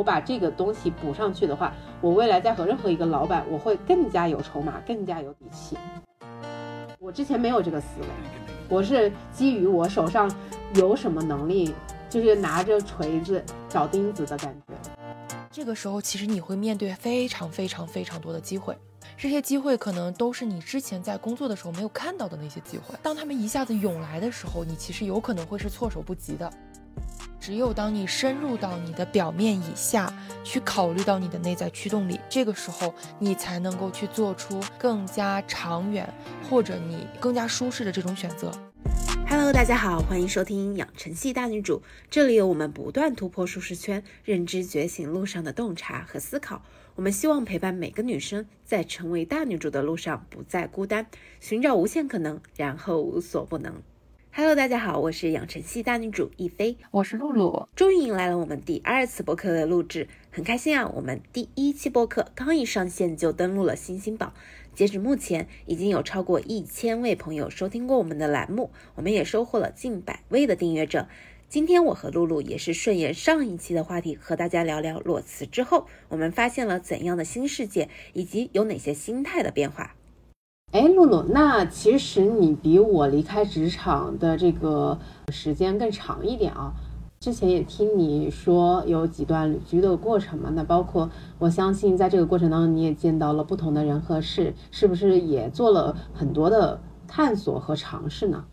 我把这个东西补上去的话，我未来再和任何一个老板，我会更加有筹码，更加有底气。我之前没有这个思维，我是基于我手上有什么能力，就是拿着锤子找钉子的感觉。这个时候，其实你会面对非常非常非常多的机会，这些机会可能都是你之前在工作的时候没有看到的那些机会。当他们一下子涌来的时候，你其实有可能会是措手不及的。只有当你深入到你的表面以下，去考虑到你的内在驱动力，这个时候你才能够去做出更加长远或者你更加舒适的这种选择。Hello，大家好，欢迎收听养成系大女主，这里有我们不断突破舒适圈、认知觉醒路上的洞察和思考。我们希望陪伴每个女生在成为大女主的路上不再孤单，寻找无限可能，然后无所不能。Hello，大家好，我是养成系大女主亦菲，我是露露，终于迎来了我们第二次播客的录制，很开心啊！我们第一期播客刚一上线就登录了星星榜，截止目前已经有超过一千位朋友收听过我们的栏目，我们也收获了近百位的订阅者。今天我和露露也是顺延上一期的话题，和大家聊聊裸辞之后我们发现了怎样的新世界，以及有哪些心态的变化。哎，露露，那其实你比我离开职场的这个时间更长一点啊。之前也听你说有几段旅居的过程嘛，那包括我相信在这个过程当中你也见到了不同的人和事，是不是也做了很多的探索和尝试呢？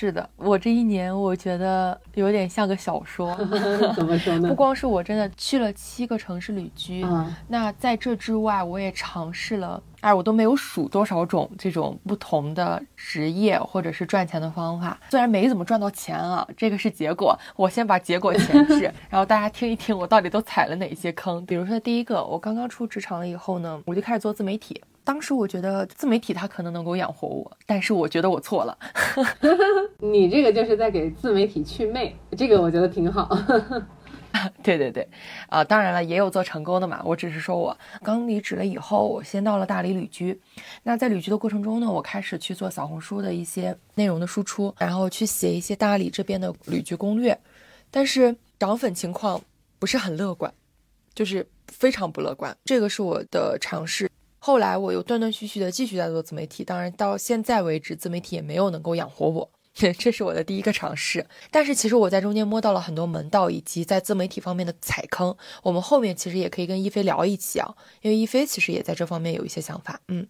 是的，我这一年我觉得有点像个小说。怎么说呢？不光是我真的去了七个城市旅居，那在这之外，我也尝试了，哎，我都没有数多少种这种不同的职业或者是赚钱的方法。虽然没怎么赚到钱啊，这个是结果。我先把结果前置，然后大家听一听我到底都踩了哪些坑。比如说第一个，我刚刚出职场了以后呢，我就开始做自媒体。当时我觉得自媒体它可能能够养活我，但是我觉得我错了。你这个就是在给自媒体去魅，这个我觉得挺好。对对对，啊，当然了，也有做成功的嘛。我只是说我刚离职了以后，我先到了大理旅居。那在旅居的过程中呢，我开始去做小红书的一些内容的输出，然后去写一些大理这边的旅居攻略。但是涨粉情况不是很乐观，就是非常不乐观。这个是我的尝试。后来我又断断续续的继续在做自媒体，当然到现在为止，自媒体也没有能够养活我，这是我的第一个尝试。但是其实我在中间摸到了很多门道，以及在自媒体方面的踩坑。我们后面其实也可以跟一菲聊一起啊，因为一菲其实也在这方面有一些想法。嗯，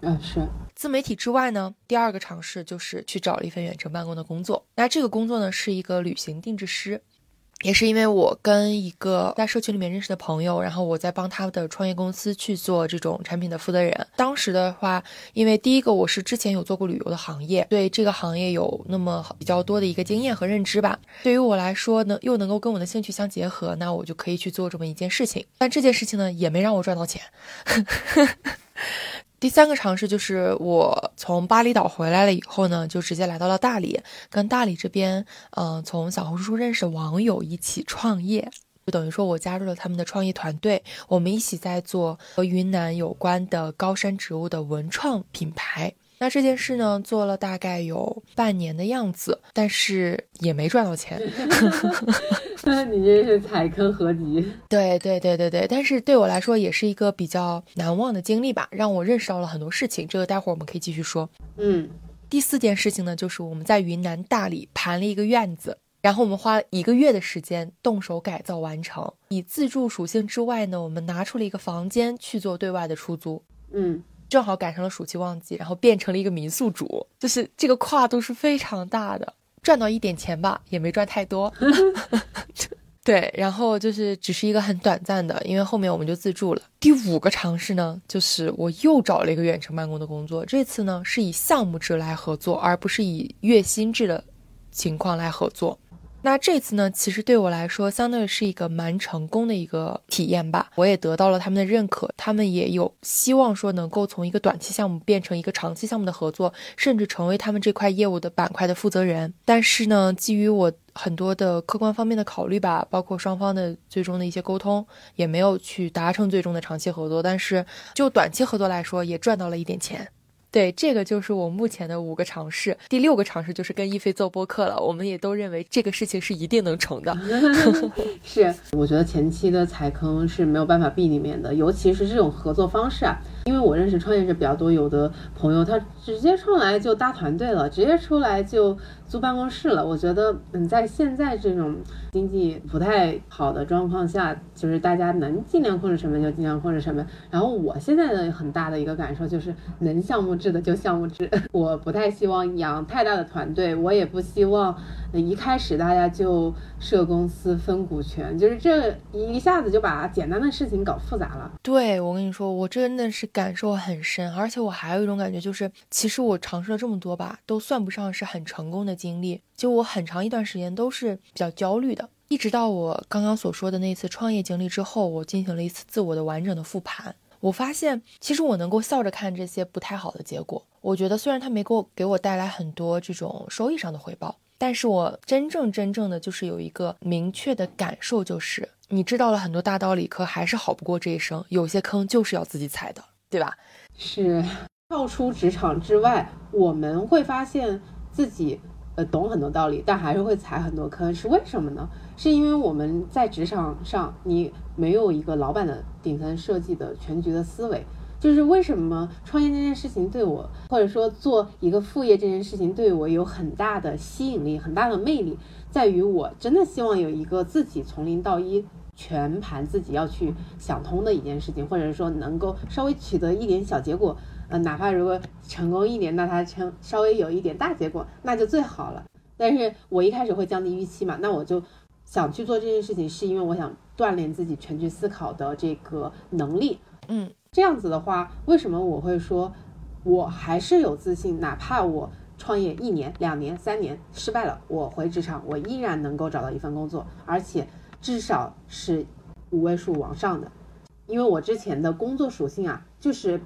嗯，是。自媒体之外呢，第二个尝试就是去找了一份远程办公的工作。那这个工作呢，是一个旅行定制师。也是因为我跟一个在社群里面认识的朋友，然后我在帮他的创业公司去做这种产品的负责人。当时的话，因为第一个我是之前有做过旅游的行业，对这个行业有那么比较多的一个经验和认知吧。对于我来说呢，又能够跟我的兴趣相结合，那我就可以去做这么一件事情。但这件事情呢，也没让我赚到钱。第三个尝试就是我从巴厘岛回来了以后呢，就直接来到了大理，跟大理这边，嗯，从小红书认识网友一起创业，就等于说我加入了他们的创业团队，我们一起在做和云南有关的高山植物的文创品牌。那这件事呢，做了大概有半年的样子，但是也没赚到钱。那 你这是踩坑合集。对对对对对，但是对我来说也是一个比较难忘的经历吧，让我认识到了很多事情。这个待会儿我们可以继续说。嗯，第四件事情呢，就是我们在云南大理盘了一个院子，然后我们花了一个月的时间动手改造完成。以自住属性之外呢，我们拿出了一个房间去做对外的出租。嗯。正好赶上了暑期旺季，然后变成了一个民宿主，就是这个跨度是非常大的，赚到一点钱吧，也没赚太多。对，然后就是只是一个很短暂的，因为后面我们就自助了。第五个尝试呢，就是我又找了一个远程办公的工作，这次呢是以项目制来合作，而不是以月薪制的情况来合作。那这次呢，其实对我来说，相对是一个蛮成功的一个体验吧。我也得到了他们的认可，他们也有希望说能够从一个短期项目变成一个长期项目的合作，甚至成为他们这块业务的板块的负责人。但是呢，基于我很多的客观方面的考虑吧，包括双方的最终的一些沟通，也没有去达成最终的长期合作。但是就短期合作来说，也赚到了一点钱。对，这个就是我目前的五个尝试。第六个尝试就是跟一飞做播客了。我们也都认为这个事情是一定能成的。是，我觉得前期的踩坑是没有办法避免的，尤其是这种合作方式啊。因为我认识创业者比较多，有的朋友他直接上来就搭团队了，直接出来就租办公室了。我觉得，嗯，在现在这种经济不太好的状况下，就是大家能尽量控制成本就尽量控制成本。然后我现在的很大的一个感受就是，能项目制的就项目制。我不太希望养太大的团队，我也不希望一开始大家就设公司分股权，就是这一下子就把简单的事情搞复杂了。对我跟你说，我真的是。感受很深，而且我还有一种感觉，就是其实我尝试了这么多吧，都算不上是很成功的经历。就我很长一段时间都是比较焦虑的，一直到我刚刚所说的那次创业经历之后，我进行了一次自我的完整的复盘，我发现其实我能够笑着看这些不太好的结果。我觉得虽然它没给我给我带来很多这种收益上的回报，但是我真正真正的就是有一个明确的感受，就是你知道了很多大道理，可还是好不过这一生，有些坑就是要自己踩的。对吧？是跳出职场之外，我们会发现自己懂很多道理，但还是会踩很多坑，是为什么呢？是因为我们在职场上，你没有一个老板的顶层设计的全局的思维。就是为什么创业这件事情对我，或者说做一个副业这件事情对我有很大的吸引力、很大的魅力，在于我真的希望有一个自己从零到一。全盘自己要去想通的一件事情，或者说能够稍微取得一点小结果，呃，哪怕如果成功一年，那它成稍微有一点大结果，那就最好了。但是我一开始会降低预期嘛，那我就想去做这件事情，是因为我想锻炼自己全局思考的这个能力。嗯，这样子的话，为什么我会说我还是有自信，哪怕我创业一年、两年、三年失败了，我回职场，我依然能够找到一份工作，而且。至少是五位数往上的，因为我之前的工作属性啊，就是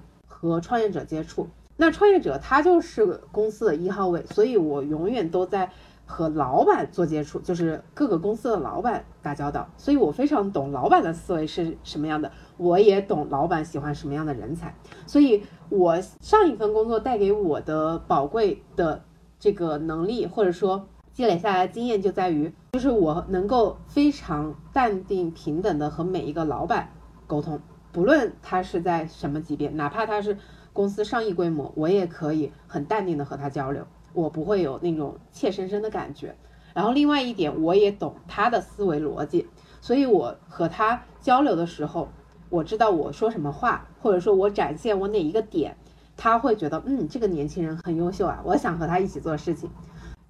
和创业者接触。那创业者他就是公司的一号位，所以我永远都在和老板做接触，就是各个公司的老板打交道。所以我非常懂老板的思维是什么样的，我也懂老板喜欢什么样的人才。所以我上一份工作带给我的宝贵的这个能力，或者说。积累下来的经验就在于，就是我能够非常淡定平等的和每一个老板沟通，不论他是在什么级别，哪怕他是公司上亿规模，我也可以很淡定的和他交流，我不会有那种怯生生的感觉。然后另外一点，我也懂他的思维逻辑，所以我和他交流的时候，我知道我说什么话，或者说我展现我哪一个点，他会觉得，嗯，这个年轻人很优秀啊，我想和他一起做事情。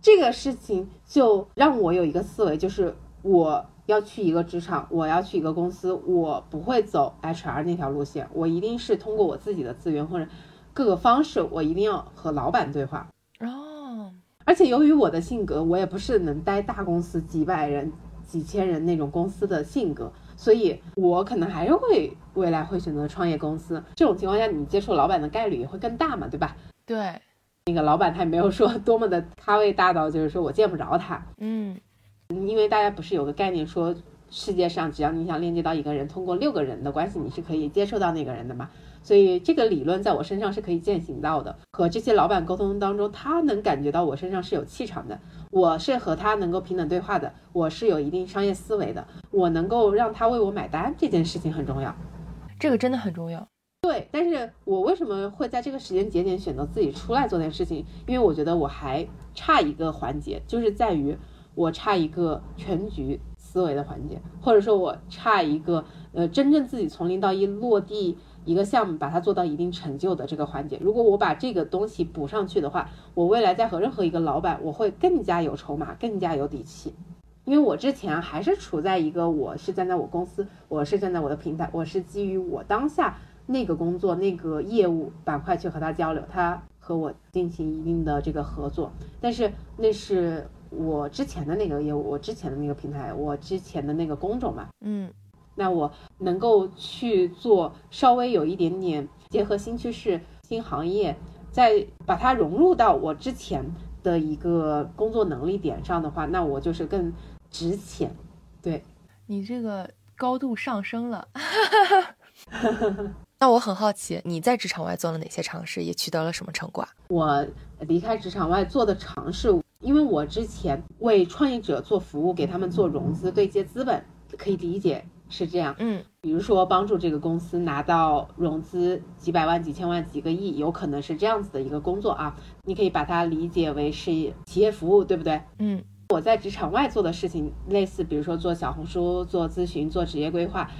这个事情就让我有一个思维，就是我要去一个职场，我要去一个公司，我不会走 HR 那条路线，我一定是通过我自己的资源或者各个方式，我一定要和老板对话。哦，而且由于我的性格，我也不是能待大公司几百人、几千人那种公司的性格，所以我可能还是会未来会选择创业公司。这种情况下，你接触老板的概率也会更大嘛，对吧？对。那个老板他也没有说多么的咖位大到，就是说我见不着他。嗯，因为大家不是有个概念说，世界上只要你想链接到一个人，通过六个人的关系，你是可以接触到那个人的嘛？所以这个理论在我身上是可以践行到的。和这些老板沟通当中，他能感觉到我身上是有气场的，我是和他能够平等对话的，我是有一定商业思维的，我能够让他为我买单，这件事情很重要。这个真的很重要。对，但是我为什么会在这个时间节点选择自己出来做件事情？因为我觉得我还差一个环节，就是在于我差一个全局思维的环节，或者说我差一个呃真正自己从零到一落地一个项目，把它做到一定成就的这个环节。如果我把这个东西补上去的话，我未来再和任何一个老板，我会更加有筹码，更加有底气。因为我之前还是处在一个我是站在我公司，我是站在我的平台，我是基于我当下。那个工作那个业务板块去和他交流，他和我进行一定的这个合作，但是那是我之前的那个业务，我之前的那个平台，我之前的那个工种嘛，嗯，那我能够去做稍微有一点点结合新趋势、新行业，再把它融入到我之前的一个工作能力点上的话，那我就是更值钱。对你这个高度上升了。那我很好奇，你在职场外做了哪些尝试，也取得了什么成果？我离开职场外做的尝试，因为我之前为创业者做服务，给他们做融资、对接资本，可以理解是这样。嗯，比如说帮助这个公司拿到融资几百万、几千万、几个亿，有可能是这样子的一个工作啊。你可以把它理解为是企业服务，对不对？嗯，我在职场外做的事情，类似比如说做小红书、做咨询、做职业规划，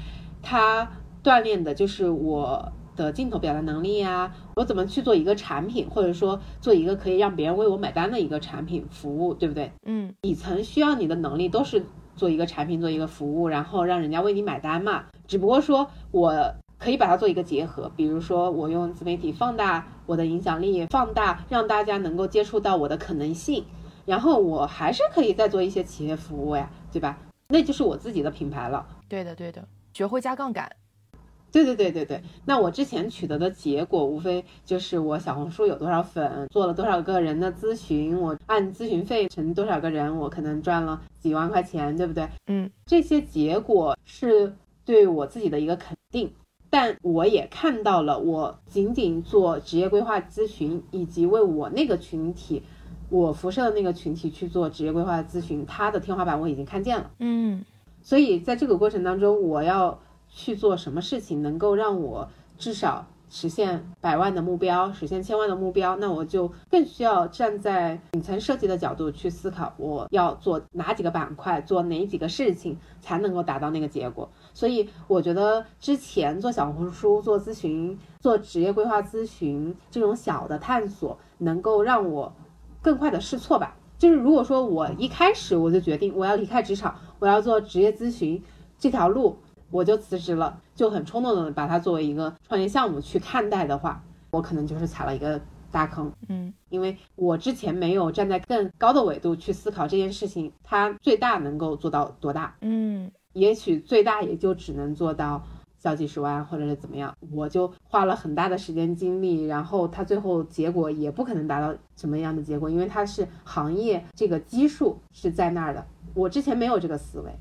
它锻炼的就是我的镜头表达能力呀，我怎么去做一个产品，或者说做一个可以让别人为我买单的一个产品服务，对不对？嗯，底层需要你的能力都是做一个产品，做一个服务，然后让人家为你买单嘛。只不过说我可以把它做一个结合，比如说我用自媒体放大我的影响力，放大让大家能够接触到我的可能性，然后我还是可以再做一些企业服务呀，对吧？那就是我自己的品牌了。对的，对的，学会加杠杆。对对对对对，那我之前取得的结果无非就是我小红书有多少粉，做了多少个人的咨询，我按咨询费乘多少个人，我可能赚了几万块钱，对不对？嗯，这些结果是对我自己的一个肯定，但我也看到了，我仅仅做职业规划咨询，以及为我那个群体，我辐射的那个群体去做职业规划咨询，它的天花板我已经看见了。嗯所以在这个过程当中，我要去做什么事情能够让我至少实现百万的目标，实现千万的目标，那我就更需要站在顶层设计的角度去思考，我要做哪几个板块，做哪几个事情才能够达到那个结果。所以我觉得之前做小红书、做咨询、做职业规划咨询这种小的探索，能够让我更快的试错吧。就是如果说我一开始我就决定我要离开职场，我要做职业咨询这条路，我就辞职了，就很冲动的把它作为一个创业项目去看待的话，我可能就是踩了一个大坑。嗯。因为我之前没有站在更高的维度去思考这件事情，它最大能够做到多大，嗯。也许最大也就只能做到小几十万，或者是怎么样，我就花了很大的时间精力，然后它最后结果也不可能达到什么样的结果，因为它是行业这个基数是在那儿的，我之前没有这个思维，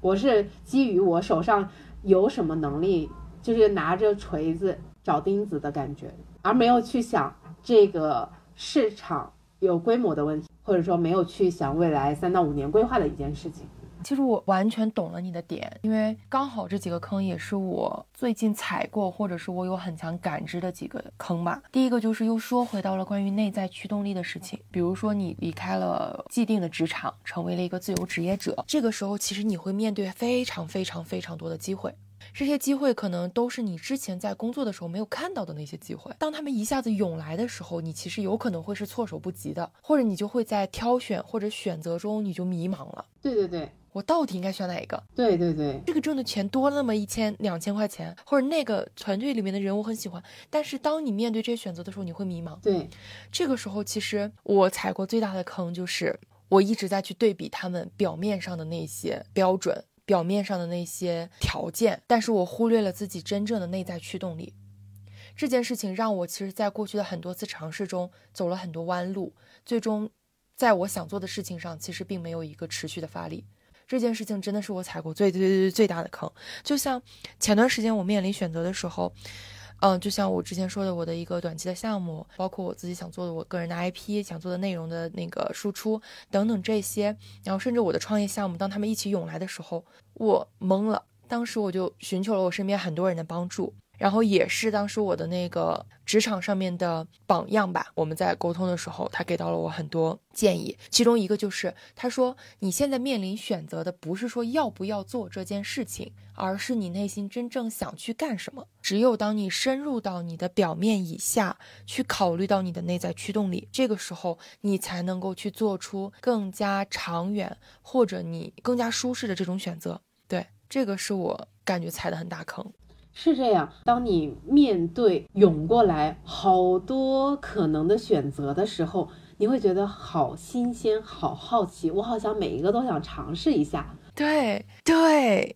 我是基于我手上有什么能力，就是拿着锤子找钉子的感觉，而没有去想这个市场有规模的问题，或者说没有去想未来三到五年规划的一件事情。其实我完全懂了你的点，因为刚好这几个坑也是我最近踩过，或者是我有很强感知的几个坑吧。第一个就是又说回到了关于内在驱动力的事情，比如说你离开了既定的职场，成为了一个自由职业者，这个时候其实你会面对非常非常非常多的机会。这些机会可能都是你之前在工作的时候没有看到的那些机会。当他们一下子涌来的时候，你其实有可能会是措手不及的，或者你就会在挑选或者选择中你就迷茫了。对对对我到底应该选哪一个？对对对，这个挣的钱多那么一千两千块钱，或者那个团队里面的人我很喜欢，但是当你面对这些选择的时候，你会迷茫。对这个时候，其实我踩过最大的坑就是我一直在去对比他们表面上的那些标准，表面上的那些条件，但是我忽略了自己真正的内在驱动力。这件事情让我其实在过去的很多次尝试中走了很多弯路，最终在我想做的事情上其实并没有一个持续的发力。这件事情真的是我踩过最最最最大的坑。就像前段时间我面临选择的时候，嗯，就像我之前说的，我的一个短期的项目，包括我自己想做的我个人的 IP，想做的内容的那个输出等等这些，然后甚至我的创业项目，当他们一起涌来的时候，我懵了。当时我就寻求了我身边很多人的帮助，然后也是当时我的那个职场上面的榜样吧。我们在沟通的时候，他给到了我很多建议，其中一个就是他说：“你现在面临选择的不是说要不要做这件事情，而是你内心真正想去干什么。只有当你深入到你的表面以下，去考虑到你的内在驱动力，这个时候你才能够去做出更加长远或者你更加舒适的这种选择。”对，这个是我感觉踩的很大坑。是这样。当你面对涌过来好多可能的选择的时候，你会觉得好新鲜、好好奇，我好像每一个都想尝试一下。对对，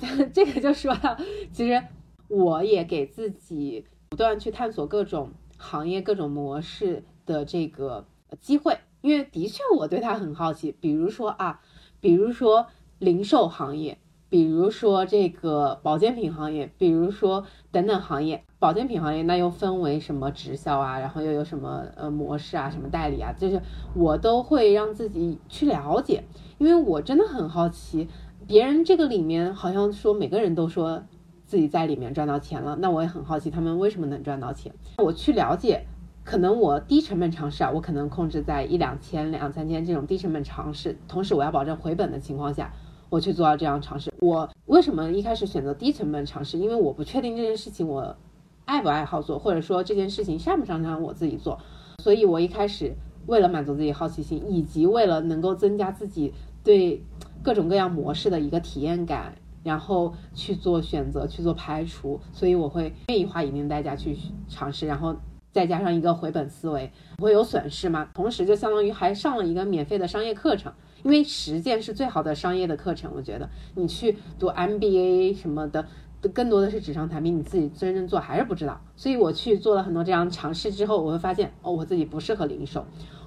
这个就说到，其实我也给自己不断去探索各种行业、各种模式的这个机会，因为的确我对它很好奇。比如说啊，比如说零售行业，比如说这个保健品行业，比如说等等行业。保健品行业那又分为什么直销啊，然后又有什么呃模式啊，什么代理啊，就是我都会让自己去了解，因为我真的很好奇，别人这个里面好像说每个人都说自己在里面赚到钱了，那我也很好奇他们为什么能赚到钱。我去了解，可能我低成本尝试啊，我可能控制在一两千、两三千这种低成本尝试，同时我要保证回本的情况下。我去做到这样尝试，我为什么一开始选择低成本尝试？因为我不确定这件事情我爱不爱好做，或者说这件事情擅不擅长我自己做，所以我一开始为了满足自己好奇心，以及为了能够增加自己对各种各样模式的一个体验感，然后去做选择，去做排除，所以我会愿意花一定代价去尝试，然后再加上一个回本思维，不会有损失吗？同时就相当于还上了一个免费的商业课程。因为实践是最好的商业的课程，我觉得你去读 MBA 什么的，更多的是纸上谈兵，你自己真正做还是不知道。所以我去做了很多这样尝试之后，我会发现哦，我自己不适合零售，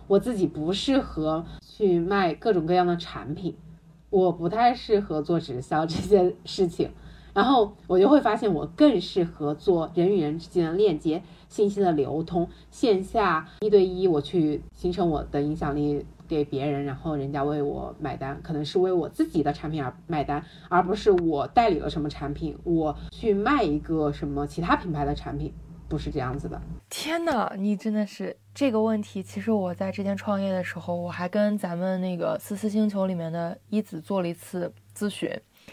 我自己不适合去卖各种各样的产品，我不太适合做直销这些事情。然后我就会发现，我更适合做人与人之间的链接、信息的流通、线下一对一，我去形成我的影响力。给别人，然后人家为我买单，可能是为我自己的产品而买单，而不是我代理了什么产品，我去卖一个什么其他品牌的产品，不是这样子的。天哪，你真的是这个问题。其实我在之前创业的时候，我还跟咱们那个思思星球里面的一子做了一次咨询，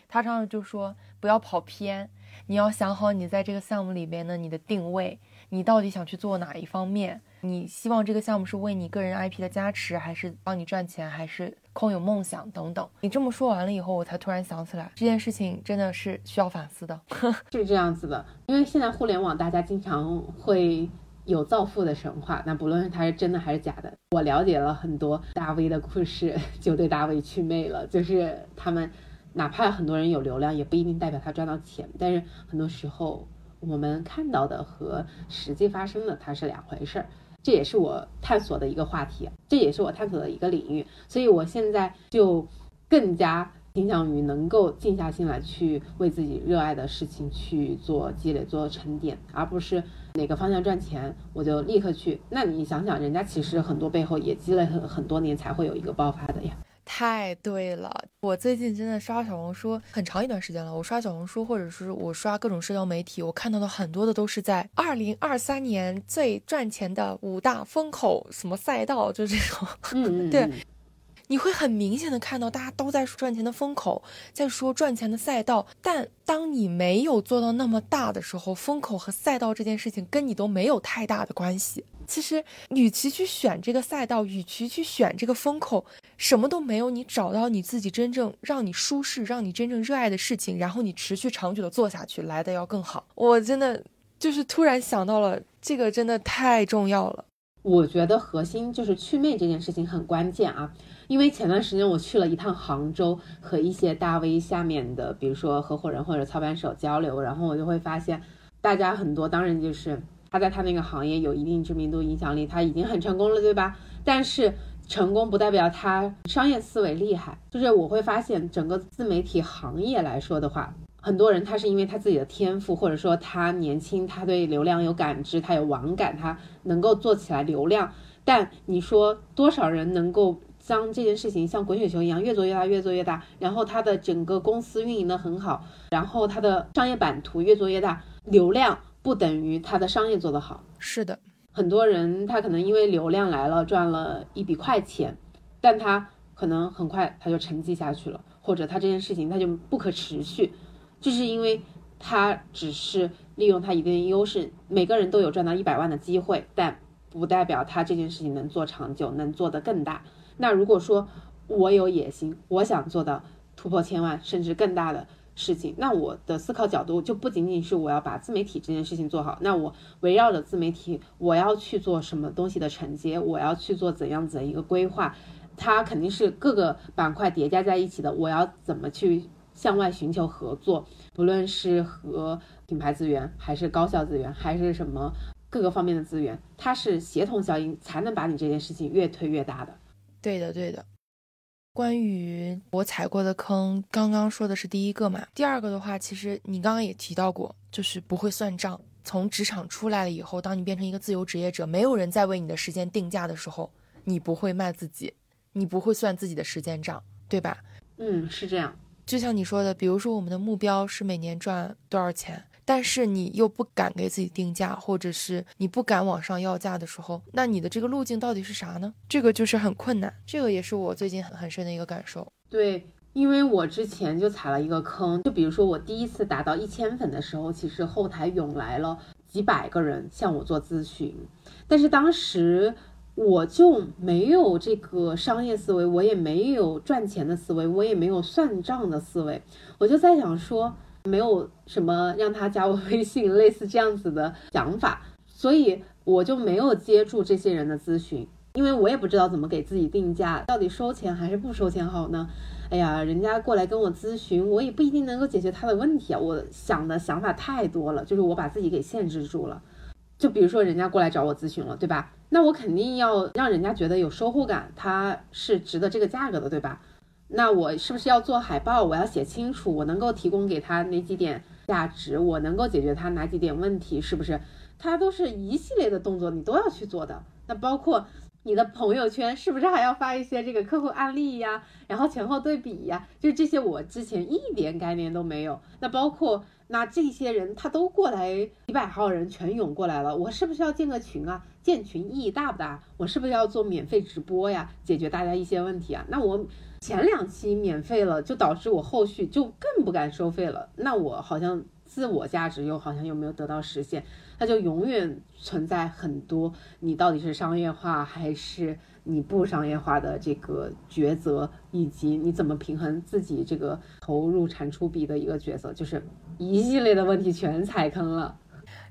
他上次就说不要跑偏，你要想好你在这个项目里边的你的定位，你到底想去做哪一方面。你希望这个项目是为你个人 IP 的加持，还是帮你赚钱，还是空有梦想等等？你这么说完了以后，我才突然想起来，这件事情真的是需要反思的。是这样子的，因为现在互联网大家经常会有造富的神话，那不论它是真的还是假的，我了解了很多大 V 的故事，就对大 V 祛魅了。就是他们哪怕很多人有流量，也不一定代表他赚到钱。但是很多时候我们看到的和实际发生的它是两回事儿。这也是我探索的一个话题，这也是我探索的一个领域，所以我现在就更加倾向于能够静下心来，去为自己热爱的事情去做积累、做沉淀，而不是哪个方向赚钱我就立刻去。那你想想，人家其实很多背后也积累很很多年才会有一个爆发的呀。太对了，我最近真的刷小红书很长一段时间了。我刷小红书，或者是我刷各种社交媒体，我看到的很多的都是在二零二三年最赚钱的五大风口什么赛道，就这种。嗯，对，你会很明显的看到大家都在说赚钱的风口，在说赚钱的赛道。但当你没有做到那么大的时候，风口和赛道这件事情跟你都没有太大的关系。其实，与其去选这个赛道，与其去选这个风口，什么都没有，你找到你自己真正让你舒适、让你真正热爱的事情，然后你持续长久的做下去，来的要更好。我真的就是突然想到了，这个真的太重要了。我觉得核心就是祛魅这件事情很关键啊，因为前段时间我去了一趟杭州，和一些大 V 下面的，比如说合伙人或者操盘手交流，然后我就会发现，大家很多当然就是。他在他那个行业有一定知名度、影响力，他已经很成功了，对吧？但是成功不代表他商业思维厉害。就是我会发现，整个自媒体行业来说的话，很多人他是因为他自己的天赋，或者说他年轻，他对流量有感知，他有网感，他能够做起来流量。但你说多少人能够将这件事情像滚雪球一样越做越大，越做越大，然后他的整个公司运营的很好，然后他的商业版图越做越大，流量。不等于他的商业做得好，是的，很多人他可能因为流量来了赚了一笔快钱，但他可能很快他就沉寂下去了，或者他这件事情他就不可持续，就是因为他只是利用他一定的优势，每个人都有赚到一百万的机会，但不代表他这件事情能做长久，能做得更大。那如果说我有野心，我想做到突破千万甚至更大的。事情，那我的思考角度就不仅仅是我要把自媒体这件事情做好，那我围绕着自媒体，我要去做什么东西的承接，我要去做怎样子的一个规划，它肯定是各个板块叠加在一起的。我要怎么去向外寻求合作，不论是和品牌资源，还是高校资源，还是什么各个方面的资源，它是协同效应才能把你这件事情越推越大的。对的，对的。关于我踩过的坑，刚刚说的是第一个嘛。第二个的话，其实你刚刚也提到过，就是不会算账。从职场出来了以后，当你变成一个自由职业者，没有人再为你的时间定价的时候，你不会卖自己，你不会算自己的时间账，对吧？嗯，是这样。就像你说的，比如说我们的目标是每年赚多少钱。但是你又不敢给自己定价，或者是你不敢往上要价的时候，那你的这个路径到底是啥呢？这个就是很困难，这个也是我最近很很深的一个感受。对，因为我之前就踩了一个坑，就比如说我第一次达到一千粉的时候，其实后台涌来了几百个人向我做咨询，但是当时我就没有这个商业思维，我也没有赚钱的思维，我也没有算账的思维，我就在想说。没有什么让他加我微信类似这样子的想法，所以我就没有接住这些人的咨询，因为我也不知道怎么给自己定价，到底收钱还是不收钱好呢？哎呀，人家过来跟我咨询，我也不一定能够解决他的问题啊。我想的想法太多了，就是我把自己给限制住了。就比如说人家过来找我咨询了，对吧？那我肯定要让人家觉得有收获感，他是值得这个价格的，对吧？那我是不是要做海报？我要写清楚，我能够提供给他哪几点价值，我能够解决他哪几点问题，是不是？他都是一系列的动作，你都要去做的。那包括你的朋友圈，是不是还要发一些这个客户案例呀？然后前后对比呀？就这些，我之前一点概念都没有。那包括那这些人，他都过来几百号人全涌过来了，我是不是要建个群啊？建群意义大不大？我是不是要做免费直播呀？解决大家一些问题啊？那我。前两期免费了，就导致我后续就更不敢收费了。那我好像自我价值又好像又没有得到实现，它就永远存在很多你到底是商业化还是你不商业化的这个抉择，以及你怎么平衡自己这个投入产出比的一个角色，就是一系列的问题全踩坑了。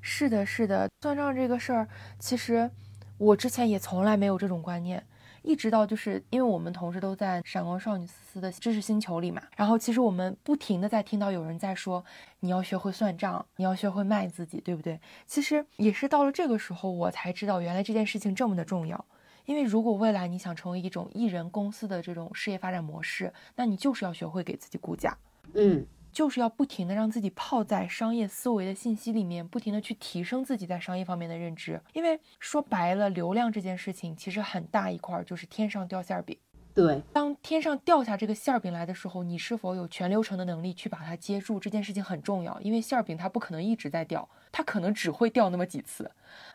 是的，是的，算账这个事儿，其实我之前也从来没有这种观念。一直到就是因为我们同时都在闪光少女思思的知识星球里嘛，然后其实我们不停的在听到有人在说你要学会算账，你要学会卖自己，对不对？其实也是到了这个时候，我才知道原来这件事情这么的重要。因为如果未来你想成为一种艺人公司的这种事业发展模式，那你就是要学会给自己估价。嗯。就是要不停的让自己泡在商业思维的信息里面，不停的去提升自己在商业方面的认知。因为说白了，流量这件事情其实很大一块就是天上掉馅儿饼。对，当天上掉下这个馅儿饼来的时候，你是否有全流程的能力去把它接住？这件事情很重要，因为馅儿饼它不可能一直在掉，它可能只会掉那么几次。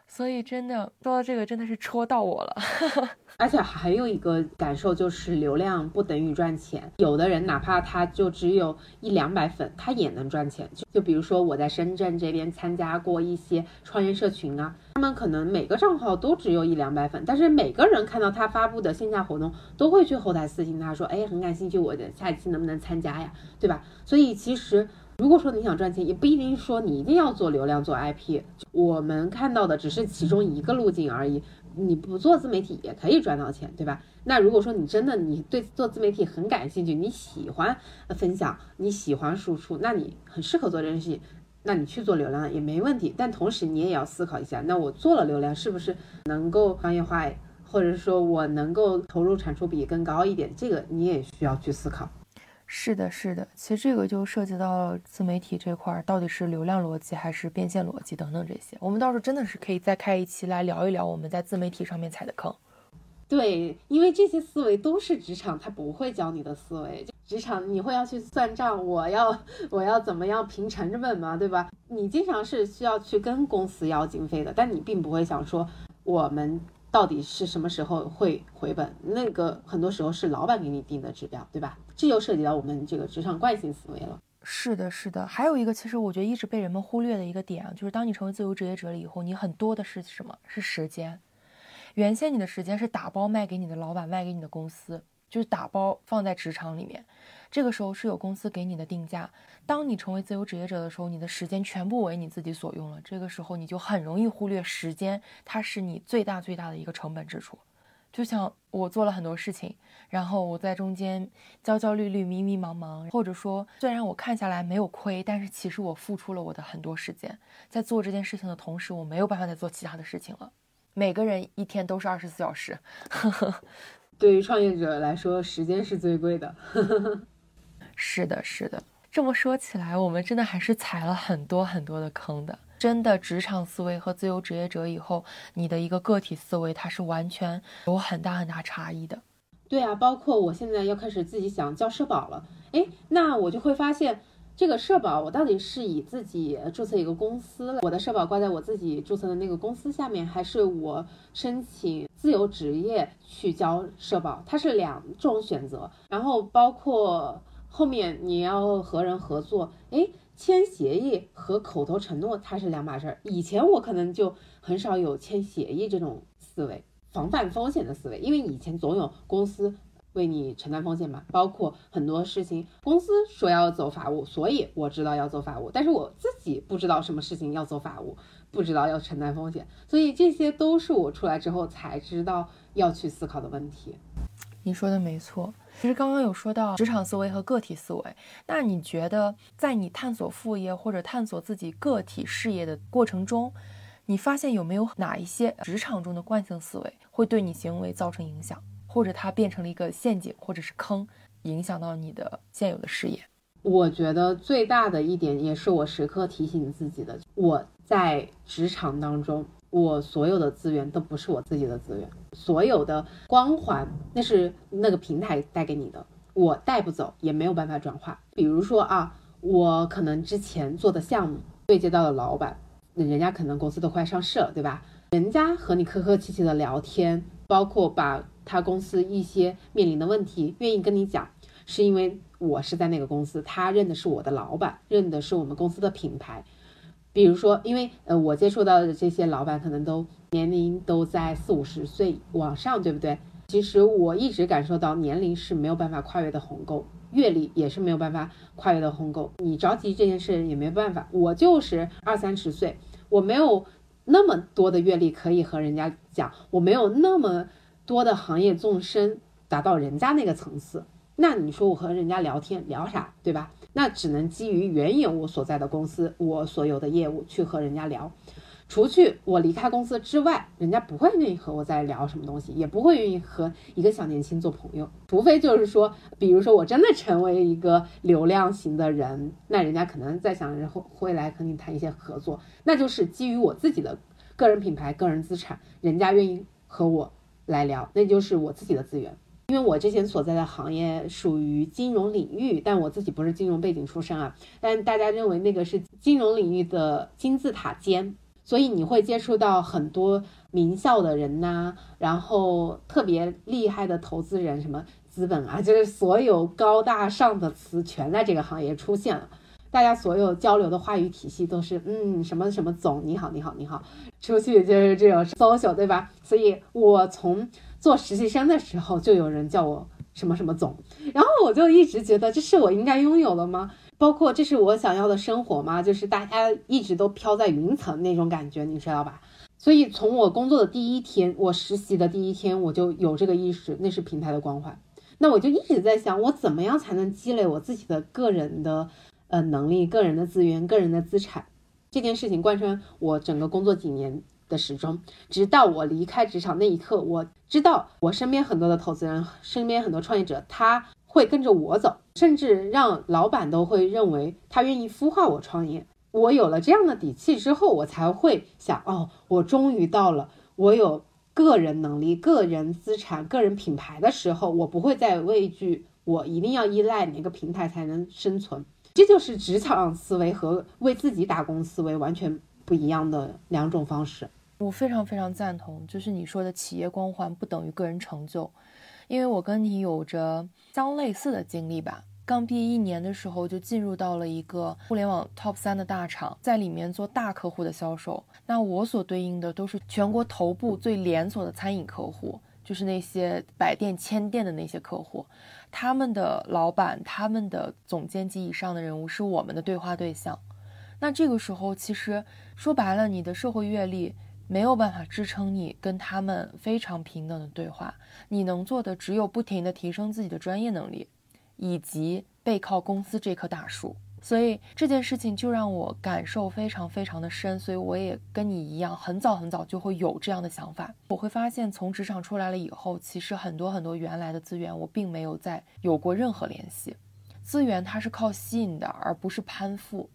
所以真的说到这个，真的是戳到我了。而且还有一个感受就是，流量不等于赚钱。有的人哪怕他就只有一两百粉，他也能赚钱。就就比如说我在深圳这边参加过一些创业社群啊，他们可能每个账号都只有一两百粉，但是每个人看到他发布的线下活动，都会去后台私信他说，哎，很感兴趣，我的下一期能不能参加呀？对吧？所以其实。如果说你想赚钱，也不一定说你一定要做流量、做 IP。我们看到的只是其中一个路径而已。你不做自媒体也可以赚到钱，对吧？那如果说你真的你对做自媒体很感兴趣，你喜欢分享，你喜欢输出，那你很适合做这件事情，那你去做流量也没问题。但同时你也要思考一下，那我做了流量是不是能够商业化，或者说我能够投入产出比更高一点？这个你也需要去思考。是的，是的，其实这个就涉及到自媒体这块儿，到底是流量逻辑还是变现逻辑等等这些，我们到时候真的是可以再开一期来聊一聊我们在自媒体上面踩的坑。对，因为这些思维都是职场他不会教你的思维，职场你会要去算账，我要我要怎么样平成本嘛，对吧？你经常是需要去跟公司要经费的，但你并不会想说我们。到底是什么时候会回本？那个很多时候是老板给你定的指标，对吧？这就涉及到我们这个职场惯性思维了。是的，是的。还有一个，其实我觉得一直被人们忽略的一个点啊，就是当你成为自由职业者了以后，你很多的是什么？是时间。原先你的时间是打包卖给你的老板，卖给你的公司，就是打包放在职场里面。这个时候是有公司给你的定价。当你成为自由职业者的时候，你的时间全部为你自己所用了。这个时候你就很容易忽略时间，它是你最大最大的一个成本支出。就像我做了很多事情，然后我在中间焦焦虑虑、迷迷茫茫，或者说虽然我看下来没有亏，但是其实我付出了我的很多时间，在做这件事情的同时，我没有办法再做其他的事情了。每个人一天都是二十四小时。对于创业者来说，时间是最贵的。是的，是的。这么说起来，我们真的还是踩了很多很多的坑的。真的，职场思维和自由职业者以后，你的一个个体思维，它是完全有很大很大差异的。对啊，包括我现在要开始自己想交社保了，哎，那我就会发现，这个社保我到底是以自己注册一个公司，我的社保挂在我自己注册的那个公司下面，还是我申请自由职业去交社保？它是两种选择。然后包括。后面你要和人合作，哎，签协议和口头承诺它是两码事儿。以前我可能就很少有签协议这种思维，防范风险的思维，因为以前总有公司为你承担风险嘛。包括很多事情，公司说要走法务，所以我知道要走法务，但是我自己不知道什么事情要走法务，不知道要承担风险，所以这些都是我出来之后才知道要去思考的问题。你说的没错。其实刚刚有说到职场思维和个体思维，那你觉得在你探索副业或者探索自己个体事业的过程中，你发现有没有哪一些职场中的惯性思维会对你行为造成影响，或者它变成了一个陷阱或者是坑，影响到你的现有的事业？我觉得最大的一点，也是我时刻提醒自己的，我在职场当中。我所有的资源都不是我自己的资源，所有的光环那是那个平台带给你的，我带不走，也没有办法转化。比如说啊，我可能之前做的项目对接到了老板，那人家可能公司都快上市了，对吧？人家和你客客气气的聊天，包括把他公司一些面临的问题愿意跟你讲，是因为我是在那个公司，他认的是我的老板，认的是我们公司的品牌。比如说，因为呃，我接触到的这些老板可能都年龄都在四五十岁往上，对不对？其实我一直感受到年龄是没有办法跨越的鸿沟，阅历也是没有办法跨越的鸿沟。你着急这件事也没办法，我就是二三十岁，我没有那么多的阅历可以和人家讲，我没有那么多的行业纵深达到人家那个层次。那你说我和人家聊天聊啥，对吧？那只能基于原有我所在的公司，我所有的业务去和人家聊。除去我离开公司之外，人家不会愿意和我再聊什么东西，也不会愿意和一个小年轻做朋友。除非就是说，比如说我真的成为一个流量型的人，那人家可能在想，然后会来和你谈一些合作。那就是基于我自己的个人品牌、个人资产，人家愿意和我来聊，那就是我自己的资源。因为我之前所在的行业属于金融领域，但我自己不是金融背景出身啊。但大家认为那个是金融领域的金字塔尖，所以你会接触到很多名校的人呐，然后特别厉害的投资人，什么资本啊，就是所有高大上的词全在这个行业出现了。大家所有交流的话语体系都是嗯什么什么总你好你好你好，出去就是这种 social 对吧？所以我从。做实习生的时候，就有人叫我什么什么总，然后我就一直觉得这是我应该拥有的吗？包括这是我想要的生活吗？就是大家一直都飘在云层那种感觉，你知道吧？所以从我工作的第一天，我实习的第一天，我就有这个意识，那是平台的光环。那我就一直在想，我怎么样才能积累我自己的个人的呃能力、个人的资源、个人的资产？这件事情贯穿我整个工作几年。的始终，直到我离开职场那一刻，我知道我身边很多的投资人，身边很多创业者，他会跟着我走，甚至让老板都会认为他愿意孵化我创业。我有了这样的底气之后，我才会想，哦，我终于到了我有个人能力、个人资产、个人品牌的时候，我不会再畏惧，我一定要依赖哪个平台才能生存。这就是职场思维和为自己打工思维完全不一样的两种方式。我非常非常赞同，就是你说的企业光环不等于个人成就，因为我跟你有着相类似的经历吧。刚毕业一年的时候就进入到了一个互联网 top 三的大厂，在里面做大客户的销售。那我所对应的都是全国头部最连锁的餐饮客户，就是那些百店千店的那些客户，他们的老板、他们的总监级以上的人物是我们的对话对象。那这个时候，其实说白了，你的社会阅历。没有办法支撑你跟他们非常平等的对话，你能做的只有不停的提升自己的专业能力，以及背靠公司这棵大树。所以这件事情就让我感受非常非常的深，所以我也跟你一样，很早很早就会有这样的想法。我会发现，从职场出来了以后，其实很多很多原来的资源，我并没有再有过任何联系。资源它是靠吸引的，而不是攀附。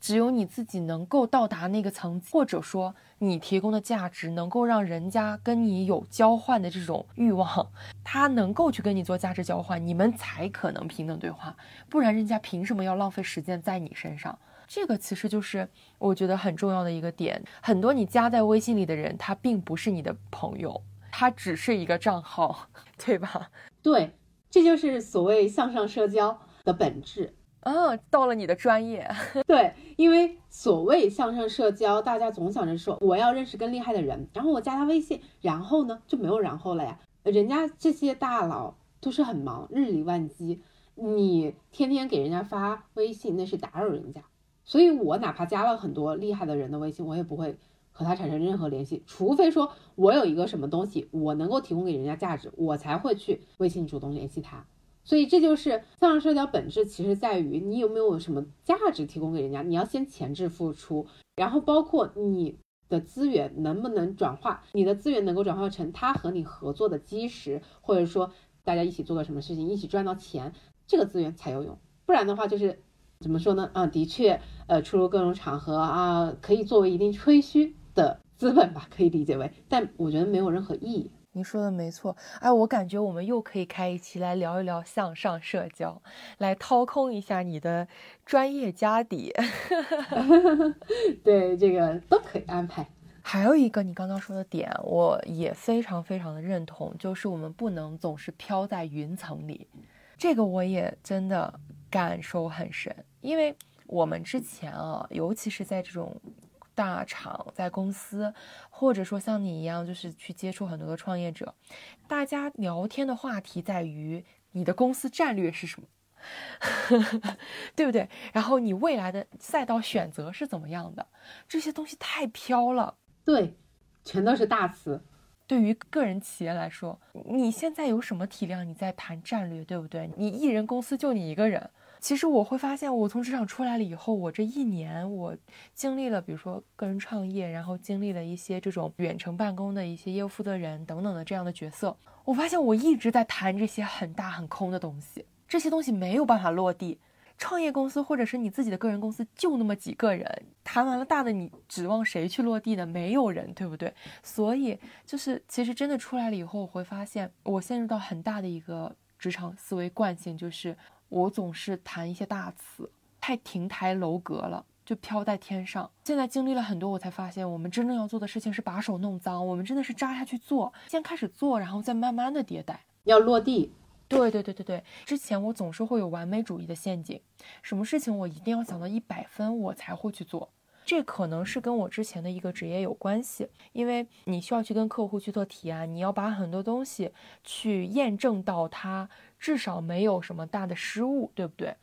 只有你自己能够到达那个层级，或者说你提供的价值能够让人家跟你有交换的这种欲望，他能够去跟你做价值交换，你们才可能平等对话。不然人家凭什么要浪费时间在你身上？这个其实就是我觉得很重要的一个点。很多你加在微信里的人，他并不是你的朋友，他只是一个账号，对吧？对，这就是所谓向上社交的本质。哦，到了你的专业，对，因为所谓向上社交，大家总想着说我要认识更厉害的人，然后我加他微信，然后呢就没有然后了呀。人家这些大佬都是很忙，日理万机，你天天给人家发微信，那是打扰人家。所以我哪怕加了很多厉害的人的微信，我也不会和他产生任何联系，除非说我有一个什么东西我能够提供给人家价值，我才会去微信主动联系他。所以这就是向上社交本质，其实在于你有没有什么价值提供给人家。你要先前置付出，然后包括你的资源能不能转化，你的资源能够转化成他和你合作的基石，或者说大家一起做个什么事情，一起赚到钱，这个资源才有用。不然的话，就是怎么说呢？啊，的确，呃，出入各种场合啊，可以作为一定吹嘘的资本吧，可以理解为，但我觉得没有任何意义。你说的没错，哎，我感觉我们又可以开一期来聊一聊向上社交，来掏空一下你的专业家底。对，这个都可以安排。还有一个你刚刚说的点，我也非常非常的认同，就是我们不能总是飘在云层里。这个我也真的感受很深，因为我们之前啊，尤其是在这种。大厂在公司，或者说像你一样，就是去接触很多的创业者，大家聊天的话题在于你的公司战略是什么，对不对？然后你未来的赛道选择是怎么样的？这些东西太飘了，对，全都是大词。对于个人企业来说，你现在有什么体量？你在谈战略，对不对？你一人公司就你一个人。其实我会发现，我从职场出来了以后，我这一年我经历了，比如说个人创业，然后经历了一些这种远程办公的一些业务负责人等等的这样的角色。我发现我一直在谈这些很大很空的东西，这些东西没有办法落地。创业公司或者是你自己的个人公司就那么几个人，谈完了大的，你指望谁去落地呢？没有人，对不对？所以就是其实真的出来了以后，我会发现我陷入到很大的一个职场思维惯性，就是。我总是谈一些大词，太亭台楼阁了，就飘在天上。现在经历了很多，我才发现，我们真正要做的事情是把手弄脏。我们真的是扎下去做，先开始做，然后再慢慢的迭代，要落地。对对对对对，之前我总是会有完美主义的陷阱，什么事情我一定要想到一百分，我才会去做。这可能是跟我之前的一个职业有关系，因为你需要去跟客户去做提案，你要把很多东西去验证到它。至少没有什么大的失误，对不对？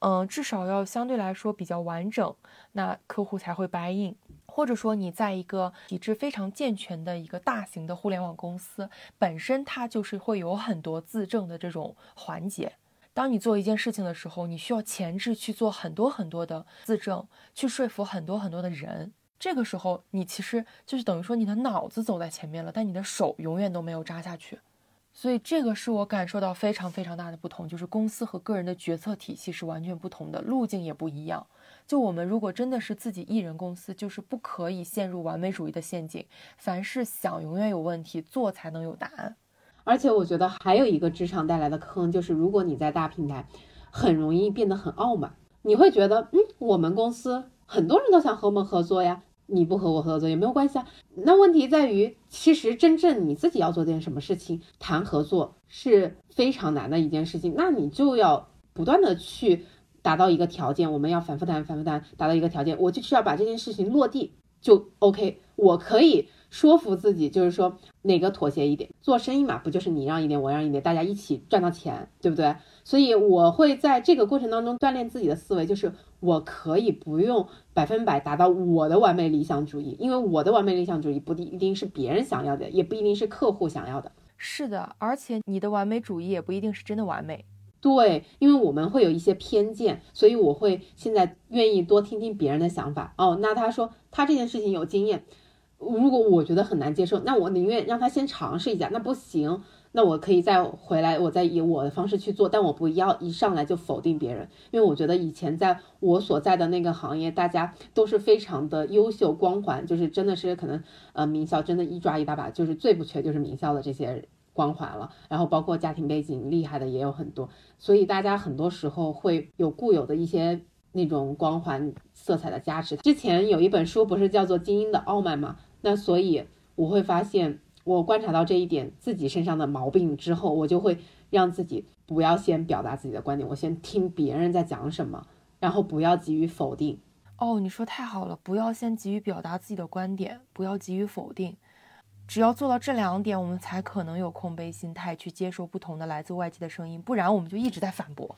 嗯，至少要相对来说比较完整，那客户才会 buy in。或者说你在一个体制非常健全的一个大型的互联网公司，本身它就是会有很多自证的这种环节。当你做一件事情的时候，你需要前置去做很多很多的自证，去说服很多很多的人。这个时候，你其实就是等于说你的脑子走在前面了，但你的手永远都没有扎下去。所以这个是我感受到非常非常大的不同，就是公司和个人的决策体系是完全不同的，路径也不一样。就我们如果真的是自己一人公司，就是不可以陷入完美主义的陷阱，凡事想永远有问题，做才能有答案。而且我觉得还有一个职场带来的坑，就是如果你在大平台，很容易变得很傲慢，你会觉得，嗯，我们公司很多人都想和我们合作呀。你不和我合作也没有关系啊。那问题在于，其实真正你自己要做件什么事情，谈合作是非常难的一件事情。那你就要不断的去达到一个条件，我们要反复谈，反复谈，达到一个条件，我就需要把这件事情落地就 OK。我可以说服自己，就是说哪个妥协一点，做生意嘛，不就是你让一点，我让一点，大家一起赚到钱，对不对？所以我会在这个过程当中锻炼自己的思维，就是。我可以不用百分百达到我的完美理想主义，因为我的完美理想主义不一定是别人想要的，也不一定是客户想要的。是的，而且你的完美主义也不一定是真的完美。对，因为我们会有一些偏见，所以我会现在愿意多听听别人的想法。哦，那他说他这件事情有经验，如果我觉得很难接受，那我宁愿让他先尝试一下。那不行，那我可以再回来，我再以我的方式去做，但我不要一上来就否定别人，因为我觉得以前在我所在的那个行业，大家都是非常的优秀光环，就是真的是可能呃名校真的一抓一大把，就是最不缺就是名校的这些。光环了，然后包括家庭背景厉害的也有很多，所以大家很多时候会有固有的一些那种光环色彩的加持。之前有一本书不是叫做《精英的傲慢》吗？那所以我会发现，我观察到这一点自己身上的毛病之后，我就会让自己不要先表达自己的观点，我先听别人在讲什么，然后不要急于否定。哦，你说太好了，不要先急于表达自己的观点，不要急于否定。只要做到这两点，我们才可能有空杯心态去接受不同的来自外界的声音，不然我们就一直在反驳，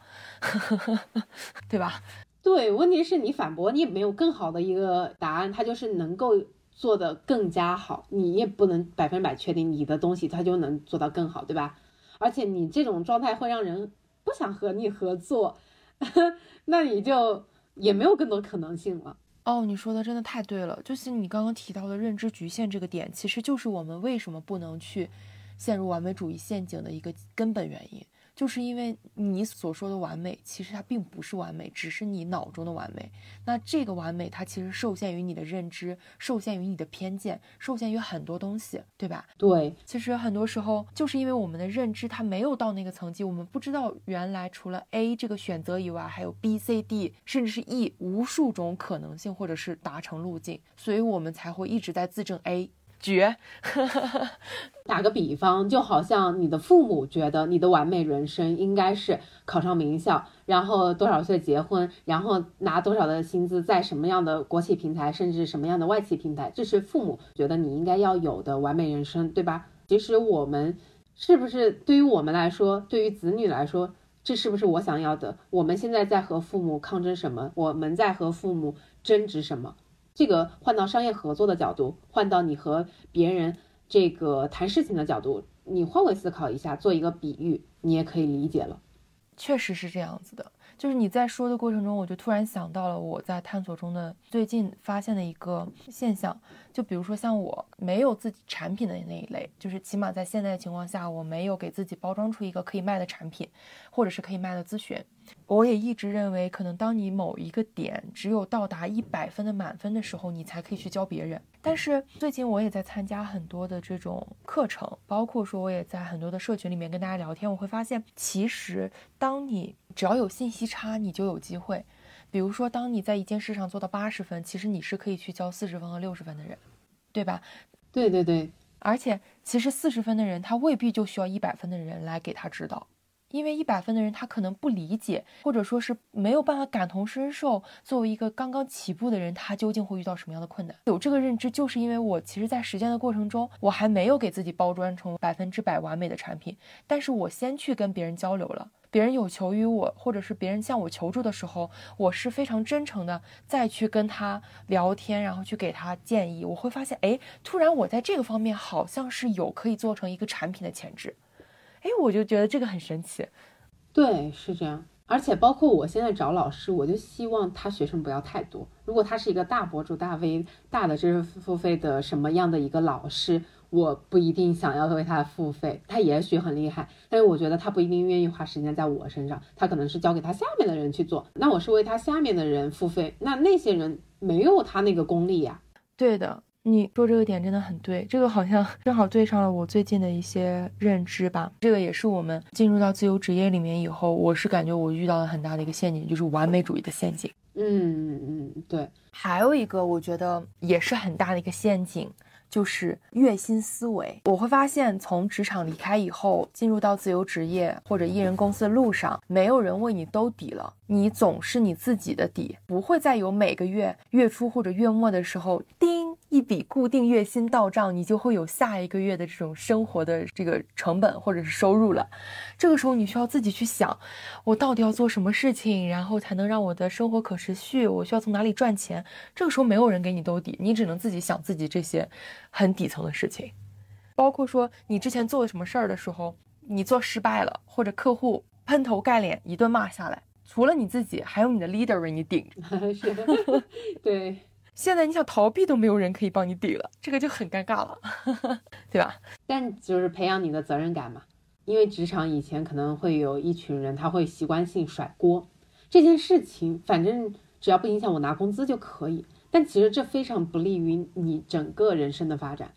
对吧？对，问题是你反驳，你也没有更好的一个答案，它就是能够做得更加好，你也不能百分百确定你的东西它就能做到更好，对吧？而且你这种状态会让人不想和你合作，那你就也没有更多可能性了。哦，你说的真的太对了，就是你刚刚提到的认知局限这个点，其实就是我们为什么不能去陷入完美主义陷阱的一个根本原因。就是因为你所说的完美，其实它并不是完美，只是你脑中的完美。那这个完美，它其实受限于你的认知，受限于你的偏见，受限于很多东西，对吧？对，其实很多时候就是因为我们的认知它没有到那个层级，我们不知道原来除了 A 这个选择以外，还有 B、C、D，甚至是 E 无数种可能性或者是达成路径，所以我们才会一直在自证 A。绝，打个比方，就好像你的父母觉得你的完美人生应该是考上名校，然后多少岁结婚，然后拿多少的薪资，在什么样的国企平台，甚至什么样的外企平台，这是父母觉得你应该要有的完美人生，对吧？其实我们是不是对于我们来说，对于子女来说，这是不是我想要的？我们现在在和父母抗争什么？我们在和父母争执什么？这个换到商业合作的角度，换到你和别人这个谈事情的角度，你换位思考一下，做一个比喻，你也可以理解了。确实是这样子的。就是你在说的过程中，我就突然想到了我在探索中的最近发现的一个现象，就比如说像我没有自己产品的那一类，就是起码在现在的情况下，我没有给自己包装出一个可以卖的产品，或者是可以卖的咨询。我也一直认为，可能当你某一个点只有到达一百分的满分的时候，你才可以去教别人。但是最近我也在参加很多的这种课程，包括说我也在很多的社群里面跟大家聊天，我会发现，其实当你只要有信息差，你就有机会。比如说，当你在一件事上做到八十分，其实你是可以去教四十分和六十分的人，对吧？对对对，而且其实四十分的人，他未必就需要一百分的人来给他指导。因为一百分的人，他可能不理解，或者说是没有办法感同身受。作为一个刚刚起步的人，他究竟会遇到什么样的困难？有这个认知，就是因为我其实，在实践的过程中，我还没有给自己包装成百分之百完美的产品，但是我先去跟别人交流了。别人有求于我，或者是别人向我求助的时候，我是非常真诚的再去跟他聊天，然后去给他建议。我会发现，哎，突然我在这个方面好像是有可以做成一个产品的潜质。哎，我就觉得这个很神奇，对，是这样。而且包括我现在找老师，我就希望他学生不要太多。如果他是一个大博主、大 V、大的知识付费的什么样的一个老师，我不一定想要为他付费。他也许很厉害，但是我觉得他不一定愿意花时间在我身上，他可能是交给他下面的人去做。那我是为他下面的人付费，那那些人没有他那个功力呀。对的。你说这个点真的很对，这个好像正好对上了我最近的一些认知吧。这个也是我们进入到自由职业里面以后，我是感觉我遇到了很大的一个陷阱，就是完美主义的陷阱。嗯嗯嗯，对。还有一个我觉得也是很大的一个陷阱。就是月薪思维，我会发现从职场离开以后，进入到自由职业或者艺人公司的路上，没有人为你兜底了，你总是你自己的底，不会再有每个月月初或者月末的时候，叮一笔固定月薪到账，你就会有下一个月的这种生活的这个成本或者是收入了。这个时候你需要自己去想，我到底要做什么事情，然后才能让我的生活可持续？我需要从哪里赚钱？这个时候没有人给你兜底，你只能自己想自己这些。很底层的事情，包括说你之前做了什么事儿的时候，你做失败了，或者客户喷头盖脸一顿骂下来，除了你自己，还有你的 leader 为你顶。是，对。现在你想逃避都没有人可以帮你顶了，这个就很尴尬了，对吧？但就是培养你的责任感嘛，因为职场以前可能会有一群人，他会习惯性甩锅，这件事情反正只要不影响我拿工资就可以。但其实这非常不利于你整个人生的发展，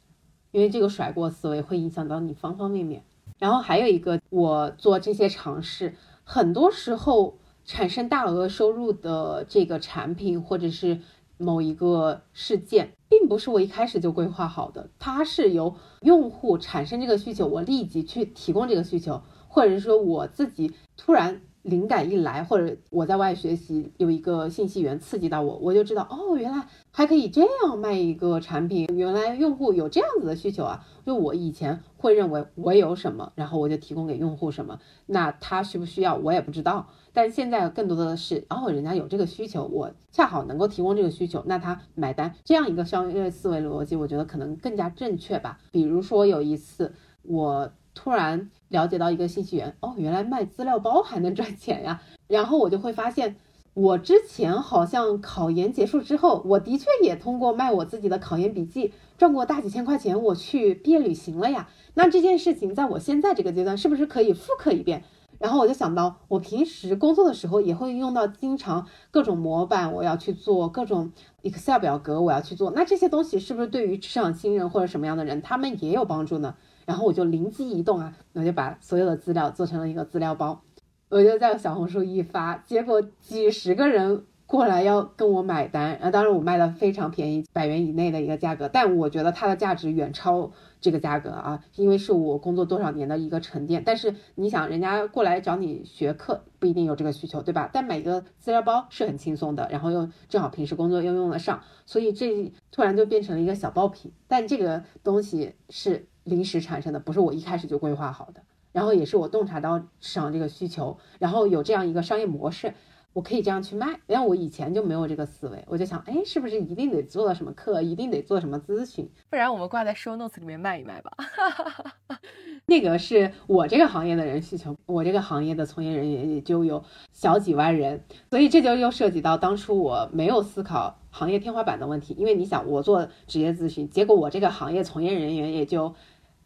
因为这个甩锅思维会影响到你方方面面。然后还有一个，我做这些尝试，很多时候产生大额收入的这个产品或者是。某一个事件，并不是我一开始就规划好的，它是由用户产生这个需求，我立即去提供这个需求，或者是说我自己突然。灵感一来，或者我在外学习，有一个信息源刺激到我，我就知道哦，原来还可以这样卖一个产品，原来用户有这样子的需求啊。就我以前会认为我有什么，然后我就提供给用户什么，那他需不需要我也不知道。但现在更多的是，哦，人家有这个需求，我恰好能够提供这个需求，那他买单，这样一个商业思维逻辑，我觉得可能更加正确吧。比如说有一次我。突然了解到一个信息源，哦，原来卖资料包还能赚钱呀！然后我就会发现，我之前好像考研结束之后，我的确也通过卖我自己的考研笔记赚过大几千块钱，我去毕业旅行了呀。那这件事情在我现在这个阶段是不是可以复刻一遍？然后我就想到，我平时工作的时候也会用到，经常各种模板我要去做，各种 Excel 表格我要去做。那这些东西是不是对于职场新人或者什么样的人，他们也有帮助呢？然后我就灵机一动啊，我就把所有的资料做成了一个资料包，我就在小红书一发，结果几十个人过来要跟我买单，然后当然我卖的非常便宜，百元以内的一个价格，但我觉得它的价值远超这个价格啊，因为是我工作多少年的一个沉淀。但是你想，人家过来找你学课不一定有这个需求，对吧？但买一个资料包是很轻松的，然后又正好平时工作又用得上，所以这突然就变成了一个小爆品。但这个东西是。临时产生的，不是我一开始就规划好的，然后也是我洞察到市场这个需求，然后有这样一个商业模式，我可以这样去卖。因为我以前就没有这个思维，我就想，哎，是不是一定得做什么课，一定得做什么咨询？不然我们挂在 show notes 里面卖一卖吧。那个是我这个行业的人需求，我这个行业的从业人员也就有小几万人，所以这就又涉及到当初我没有思考行业天花板的问题。因为你想，我做职业咨询，结果我这个行业从业人员也就。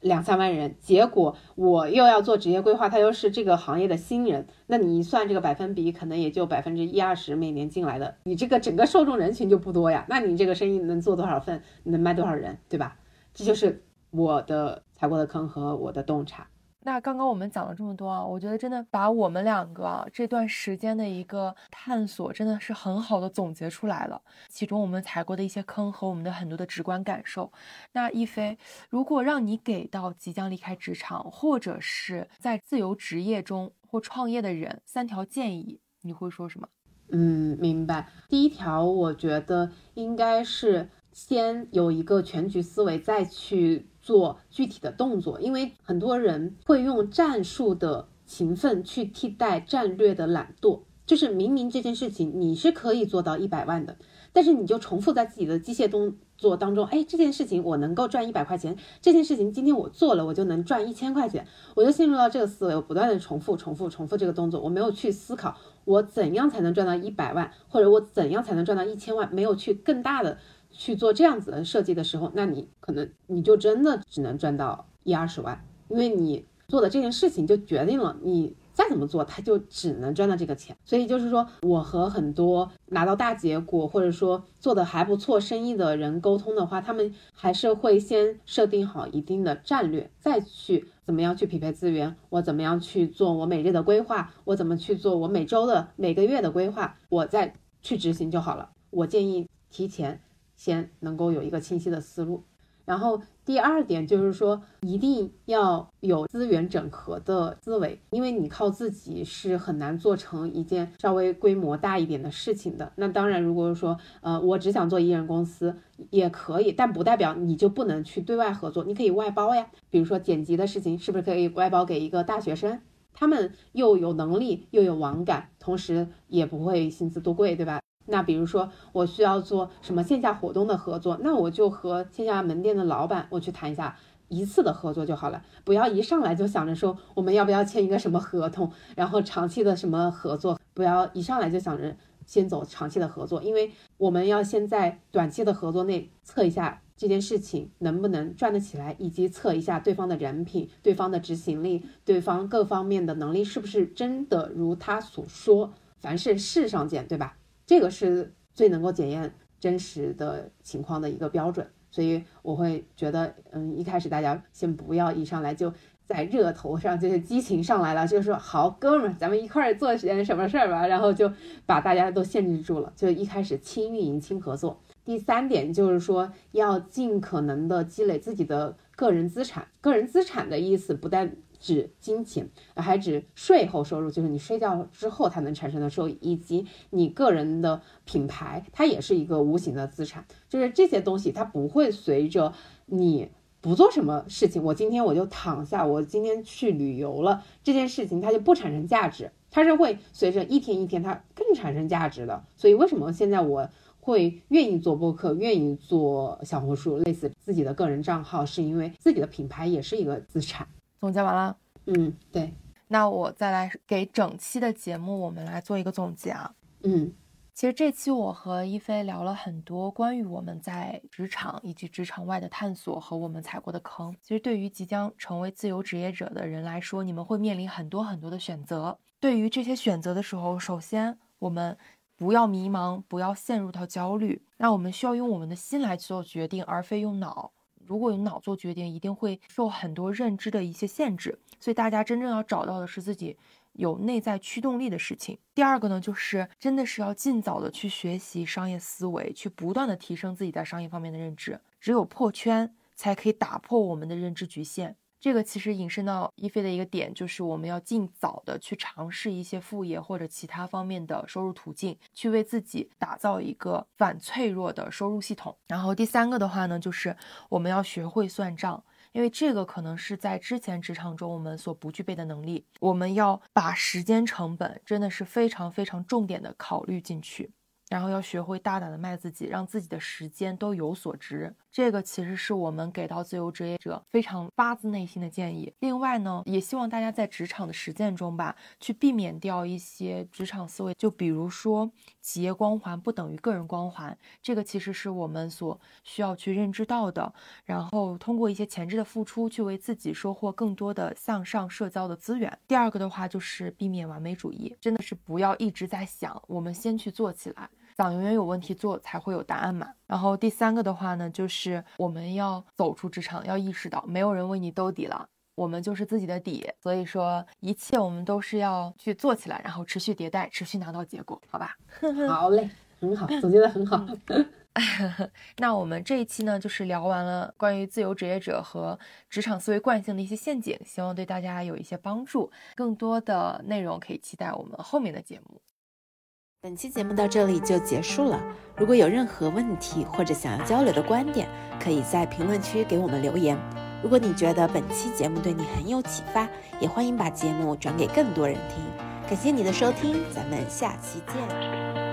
两三万人，结果我又要做职业规划，他又是这个行业的新人，那你一算这个百分比，可能也就百分之一二十每年进来的，你这个整个受众人群就不多呀，那你这个生意能做多少份，能卖多少人，对吧？这就是我的踩过的坑和我的洞察。那刚刚我们讲了这么多啊，我觉得真的把我们两个啊这段时间的一个探索，真的是很好的总结出来了。其中我们踩过的一些坑和我们的很多的直观感受。那一飞，如果让你给到即将离开职场或者是在自由职业中或创业的人三条建议，你会说什么？嗯，明白。第一条，我觉得应该是先有一个全局思维，再去。做具体的动作，因为很多人会用战术的勤奋去替代战略的懒惰。就是明明这件事情你是可以做到一百万的，但是你就重复在自己的机械动作当中。哎，这件事情我能够赚一百块钱，这件事情今天我做了，我就能赚一千块钱。我就陷入到这个思维，我不断的重复、重复、重复这个动作，我没有去思考我怎样才能赚到一百万，或者我怎样才能赚到一千万，没有去更大的。去做这样子的设计的时候，那你可能你就真的只能赚到一二十万，因为你做的这件事情就决定了你再怎么做，他就只能赚到这个钱。所以就是说，我和很多拿到大结果或者说做的还不错生意的人沟通的话，他们还是会先设定好一定的战略，再去怎么样去匹配资源，我怎么样去做我每日的规划，我怎么去做我每周的每个月的规划，我再去执行就好了。我建议提前。先能够有一个清晰的思路，然后第二点就是说，一定要有资源整合的思维，因为你靠自己是很难做成一件稍微规模大一点的事情的。那当然，如果说呃我只想做一人公司也可以，但不代表你就不能去对外合作，你可以外包呀。比如说剪辑的事情，是不是可以外包给一个大学生？他们又有能力又有网感，同时也不会薪资多贵，对吧？那比如说，我需要做什么线下活动的合作，那我就和线下门店的老板我去谈一下，一次的合作就好了，不要一上来就想着说我们要不要签一个什么合同，然后长期的什么合作，不要一上来就想着先走长期的合作，因为我们要先在短期的合作内测一下这件事情能不能赚得起来，以及测一下对方的人品、对方的执行力、对方各方面的能力是不是真的如他所说。凡事事上见，对吧？这个是最能够检验真实的情况的一个标准。所以我会觉得，嗯，一开始大家先不要一上来就在热头上，就是激情上来了，就是说好哥们儿，咱们一块儿做点什么事儿吧，然后就把大家都限制住了，就一开始轻运营、轻合作。第三点就是说，要尽可能的积累自己的个人资产。个人资产的意思不但指金钱，还指税后收入，就是你睡觉之后它能产生的收益，以及你个人的品牌，它也是一个无形的资产。就是这些东西，它不会随着你不做什么事情，我今天我就躺下，我今天去旅游了，这件事情它就不产生价值，它是会随着一天一天它更产生价值的。所以为什么现在我会愿意做播客，愿意做小红书，类似自己的个人账号，是因为自己的品牌也是一个资产。总结完了，嗯，对，那我再来给整期的节目，我们来做一个总结啊。嗯，其实这期我和一菲聊了很多关于我们在职场以及职场外的探索和我们踩过的坑。其实对于即将成为自由职业者的人来说，你们会面临很多很多的选择。对于这些选择的时候，首先我们不要迷茫，不要陷入到焦虑。那我们需要用我们的心来做决定，而非用脑。如果用脑做决定，一定会受很多认知的一些限制，所以大家真正要找到的是自己有内在驱动力的事情。第二个呢，就是真的是要尽早的去学习商业思维，去不断的提升自己在商业方面的认知，只有破圈，才可以打破我们的认知局限。这个其实引申到一菲的一个点，就是我们要尽早的去尝试一些副业或者其他方面的收入途径，去为自己打造一个反脆弱的收入系统。然后第三个的话呢，就是我们要学会算账，因为这个可能是在之前职场中我们所不具备的能力。我们要把时间成本真的是非常非常重点的考虑进去。然后要学会大胆的卖自己，让自己的时间都有所值。这个其实是我们给到自由职业者非常发自内心的建议。另外呢，也希望大家在职场的实践中吧，去避免掉一些职场思维。就比如说，企业光环不等于个人光环，这个其实是我们所需要去认知到的。然后通过一些前置的付出，去为自己收获更多的向上社交的资源。第二个的话，就是避免完美主义，真的是不要一直在想，我们先去做起来。想永远有问题做才会有答案嘛。然后第三个的话呢，就是我们要走出职场，要意识到没有人为你兜底了，我们就是自己的底。所以说一切我们都是要去做起来，然后持续迭代，持续拿到结果，好吧？好嘞，很好，总结的很好。那我们这一期呢，就是聊完了关于自由职业者和职场思维惯性的一些陷阱，希望对大家有一些帮助。更多的内容可以期待我们后面的节目。本期节目到这里就结束了。如果有任何问题或者想要交流的观点，可以在评论区给我们留言。如果你觉得本期节目对你很有启发，也欢迎把节目转给更多人听。感谢你的收听，咱们下期见。